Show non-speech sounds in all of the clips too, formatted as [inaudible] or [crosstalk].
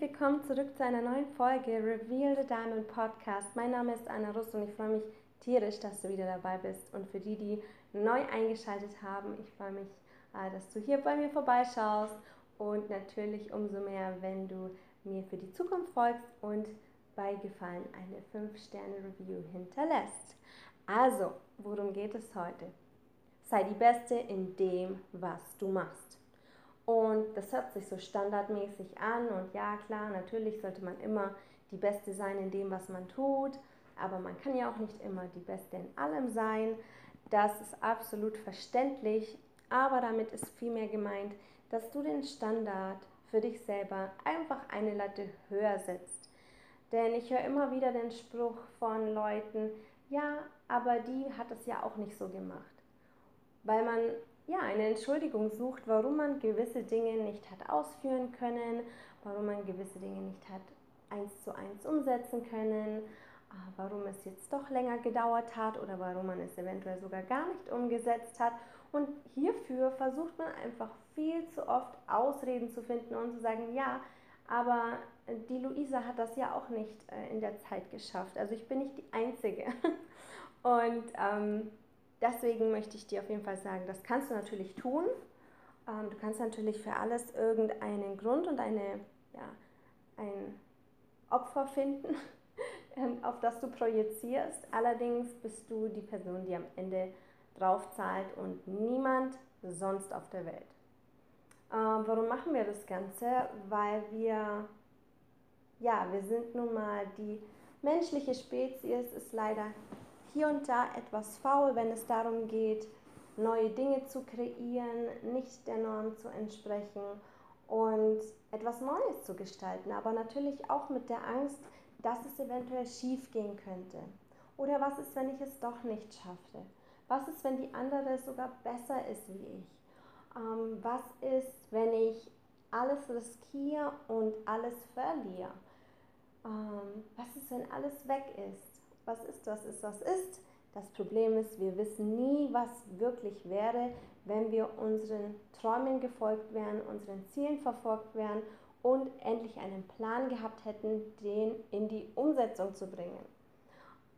Willkommen zurück zu einer neuen Folge Reveal the Diamond Podcast. Mein Name ist Anna Russ und ich freue mich tierisch, dass du wieder dabei bist. Und für die, die neu eingeschaltet haben, ich freue mich, äh, dass du hier bei mir vorbeischaust und natürlich umso mehr, wenn du mir für die Zukunft folgst und bei Gefallen eine 5-Sterne-Review hinterlässt. Also, worum geht es heute? Sei die Beste in dem, was du machst. Und das hört sich so standardmäßig an und ja klar, natürlich sollte man immer die Beste sein in dem, was man tut, aber man kann ja auch nicht immer die Beste in allem sein. Das ist absolut verständlich, aber damit ist vielmehr gemeint, dass du den Standard für dich selber einfach eine Latte höher setzt. Denn ich höre immer wieder den Spruch von Leuten, ja, aber die hat es ja auch nicht so gemacht. Weil man ja, eine Entschuldigung sucht, warum man gewisse Dinge nicht hat ausführen können, warum man gewisse Dinge nicht hat eins zu eins umsetzen können, ah, warum es jetzt doch länger gedauert hat oder warum man es eventuell sogar gar nicht umgesetzt hat. Und hierfür versucht man einfach viel zu oft Ausreden zu finden und zu sagen, ja, aber die Luisa hat das ja auch nicht äh, in der Zeit geschafft. Also ich bin nicht die Einzige. [laughs] Und ähm, deswegen möchte ich dir auf jeden Fall sagen, das kannst du natürlich tun. Ähm, du kannst natürlich für alles irgendeinen Grund und eine, ja, ein Opfer finden, [laughs] ähm, auf das du projizierst. Allerdings bist du die Person, die am Ende drauf zahlt und niemand sonst auf der Welt. Ähm, warum machen wir das Ganze? Weil wir, ja, wir sind nun mal die menschliche Spezies, ist leider hier und da etwas faul, wenn es darum geht, neue Dinge zu kreieren, nicht der Norm zu entsprechen und etwas Neues zu gestalten, aber natürlich auch mit der Angst, dass es eventuell schief gehen könnte. Oder was ist, wenn ich es doch nicht schaffe? Was ist, wenn die andere sogar besser ist wie ich? Ähm, was ist, wenn ich alles riskiere und alles verliere? Ähm, was ist, wenn alles weg ist? Was ist, was ist, was ist. Das Problem ist, wir wissen nie, was wirklich wäre, wenn wir unseren Träumen gefolgt wären, unseren Zielen verfolgt wären und endlich einen Plan gehabt hätten, den in die Umsetzung zu bringen.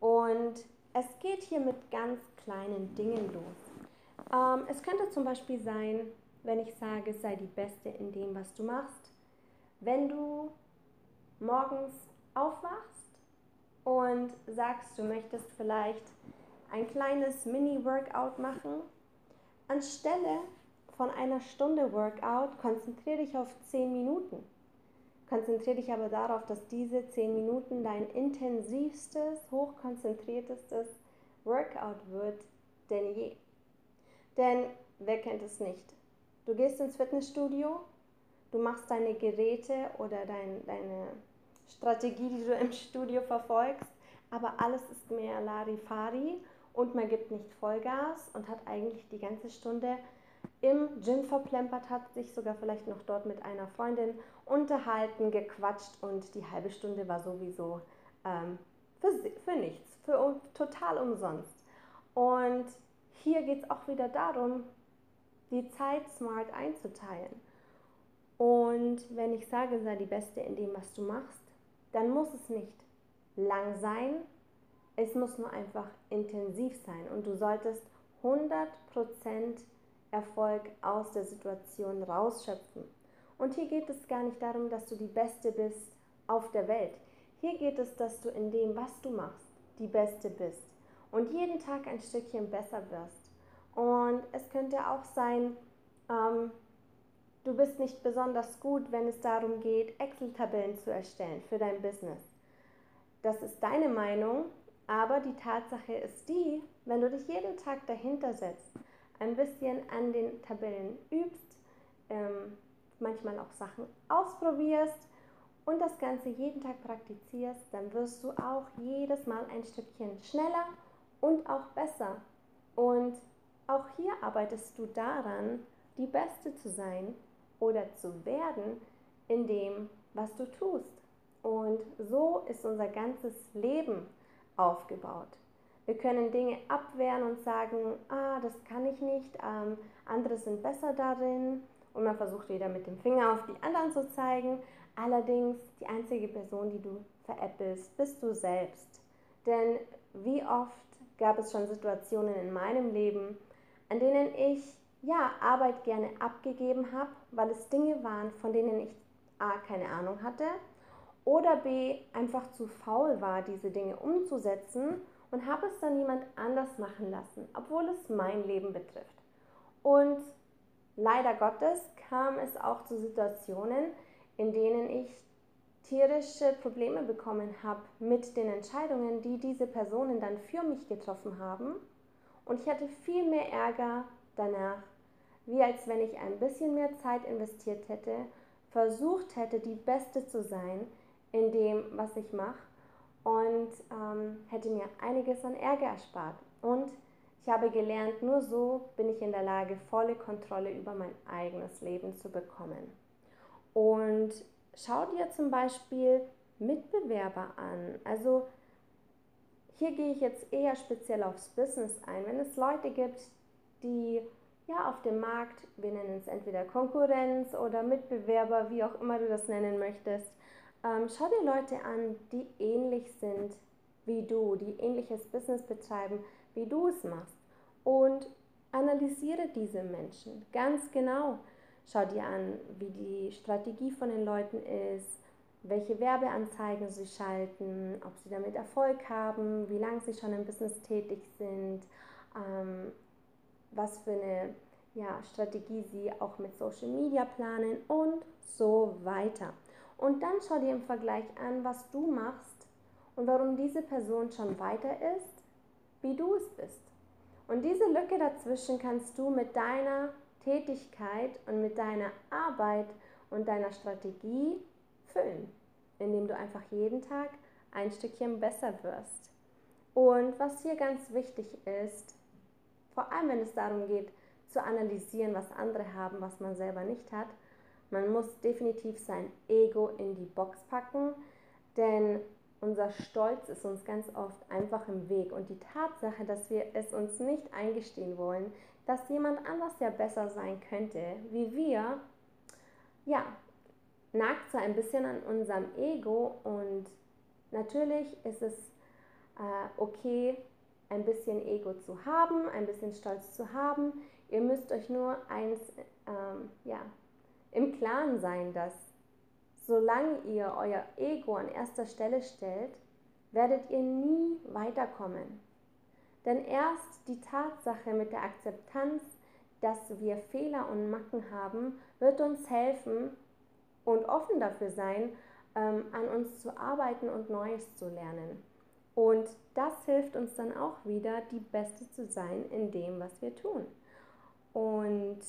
Und es geht hier mit ganz kleinen Dingen los. Ähm, es könnte zum Beispiel sein, wenn ich sage, sei die Beste in dem, was du machst. Wenn du morgens aufwachst und sagst, du möchtest vielleicht ein kleines Mini-Workout machen, anstelle von einer Stunde Workout konzentriere dich auf 10 Minuten. Konzentriere dich aber darauf, dass diese 10 Minuten dein intensivstes, hochkonzentriertestes Workout wird denn je. Denn wer kennt es nicht? Du gehst ins Fitnessstudio, du machst deine Geräte oder dein, deine Strategie, die du im Studio verfolgst, aber alles ist mehr Larifari und man gibt nicht Vollgas und hat eigentlich die ganze Stunde im Gym verplempert, hat sich sogar vielleicht noch dort mit einer Freundin unterhalten, gequatscht und die halbe Stunde war sowieso ähm, für, für nichts, für total umsonst. Und hier geht es auch wieder darum, die Zeit smart einzuteilen. Und wenn ich sage, sei die Beste in dem, was du machst, dann muss es nicht lang sein, es muss nur einfach intensiv sein und du solltest 100% Erfolg aus der Situation rausschöpfen. Und hier geht es gar nicht darum, dass du die Beste bist auf der Welt. Hier geht es, dass du in dem, was du machst, die Beste bist und jeden Tag ein Stückchen besser wirst. Und es könnte auch sein, ähm, Du bist nicht besonders gut, wenn es darum geht, Excel-Tabellen zu erstellen für dein Business. Das ist deine Meinung, aber die Tatsache ist die, wenn du dich jeden Tag dahinter setzt, ein bisschen an den Tabellen übst, ähm, manchmal auch Sachen ausprobierst und das Ganze jeden Tag praktizierst, dann wirst du auch jedes Mal ein Stückchen schneller und auch besser. Und auch hier arbeitest du daran, die Beste zu sein oder zu werden in dem, was du tust. Und so ist unser ganzes Leben aufgebaut. Wir können Dinge abwehren und sagen, ah, das kann ich nicht, ähm, andere sind besser darin. Und man versucht wieder mit dem Finger auf die anderen zu zeigen. Allerdings, die einzige Person, die du veräppelst, bist du selbst. Denn wie oft gab es schon Situationen in meinem Leben, an denen ich ja Arbeit gerne abgegeben habe, weil es Dinge waren, von denen ich A keine Ahnung hatte oder B einfach zu faul war, diese Dinge umzusetzen und habe es dann jemand anders machen lassen, obwohl es mein Leben betrifft. Und leider Gottes kam es auch zu Situationen, in denen ich tierische Probleme bekommen habe mit den Entscheidungen, die diese Personen dann für mich getroffen haben. Und ich hatte viel mehr Ärger danach, wie als wenn ich ein bisschen mehr Zeit investiert hätte, versucht hätte, die Beste zu sein in dem, was ich mache und ähm, hätte mir einiges an Ärger erspart. Und ich habe gelernt, nur so bin ich in der Lage, volle Kontrolle über mein eigenes Leben zu bekommen. Und schau dir zum Beispiel Mitbewerber an. Also hier gehe ich jetzt eher speziell aufs Business ein. Wenn es Leute gibt, die ja auf dem Markt, wir nennen es entweder Konkurrenz oder Mitbewerber, wie auch immer du das nennen möchtest, ähm, schau dir Leute an, die ähnlich sind wie du, die ähnliches Business betreiben, wie du es machst. Und analysiere diese Menschen ganz genau. Schau dir an, wie die Strategie von den Leuten ist, welche Werbeanzeigen sie schalten, ob sie damit Erfolg haben, wie lange sie schon im Business tätig sind, ähm, was für eine ja, Strategie sie auch mit Social Media planen und so weiter. Und dann schau dir im Vergleich an, was du machst und warum diese Person schon weiter ist, wie du es bist. Und diese Lücke dazwischen kannst du mit deiner Tätigkeit und mit deiner Arbeit und deiner Strategie füllen, indem du einfach jeden Tag ein Stückchen besser wirst. Und was hier ganz wichtig ist, vor allem wenn es darum geht, zu analysieren, was andere haben, was man selber nicht hat, man muss definitiv sein Ego in die Box packen, denn unser Stolz ist uns ganz oft einfach im Weg. Und die Tatsache, dass wir es uns nicht eingestehen wollen, dass jemand anders ja besser sein könnte wie wir, ja, nagt so ein bisschen an unserem Ego. Und natürlich ist es äh, okay, ein bisschen Ego zu haben, ein bisschen Stolz zu haben. Ihr müsst euch nur eins ähm, ja, im Klaren sein, dass solange ihr euer Ego an erster Stelle stellt, werdet ihr nie weiterkommen. Denn erst die Tatsache mit der Akzeptanz, dass wir Fehler und Macken haben, wird uns helfen und offen dafür sein, ähm, an uns zu arbeiten und Neues zu lernen. Und das hilft uns dann auch wieder, die Beste zu sein in dem, was wir tun. Und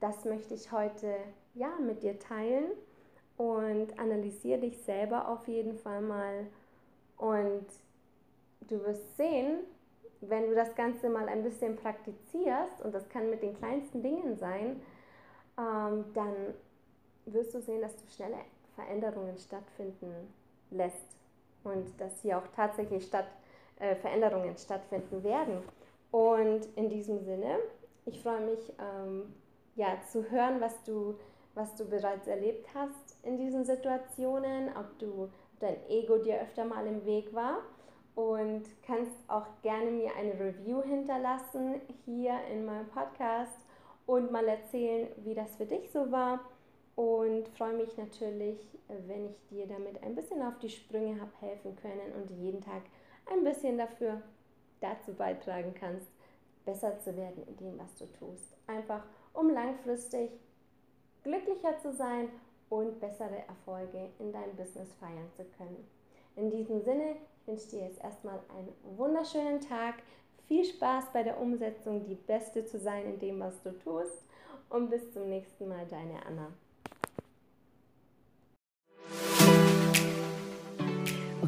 das möchte ich heute ja mit dir teilen und analysiere dich selber auf jeden Fall mal und du wirst sehen, wenn du das Ganze mal ein bisschen praktizierst und das kann mit den kleinsten Dingen sein, ähm, dann wirst du sehen, dass du schnelle Veränderungen stattfinden lässt und dass hier auch tatsächlich statt, äh, Veränderungen stattfinden werden. Und in diesem Sinne, ich freue mich ähm, ja, zu hören, was du, was du bereits erlebt hast in diesen Situationen, ob du dein Ego dir öfter mal im Weg war und kannst auch gerne mir eine Review hinterlassen hier in meinem Podcast und mal erzählen, wie das für dich so war. Und freue mich natürlich, wenn ich dir damit ein bisschen auf die Sprünge habe helfen können und jeden Tag ein bisschen dafür dazu beitragen kannst, besser zu werden in dem, was du tust. Einfach um langfristig glücklicher zu sein und bessere Erfolge in deinem Business feiern zu können. In diesem Sinne, ich wünsche dir jetzt erstmal einen wunderschönen Tag. Viel Spaß bei der Umsetzung, die Beste zu sein in dem, was du tust. und bis zum nächsten Mal, deine Anna.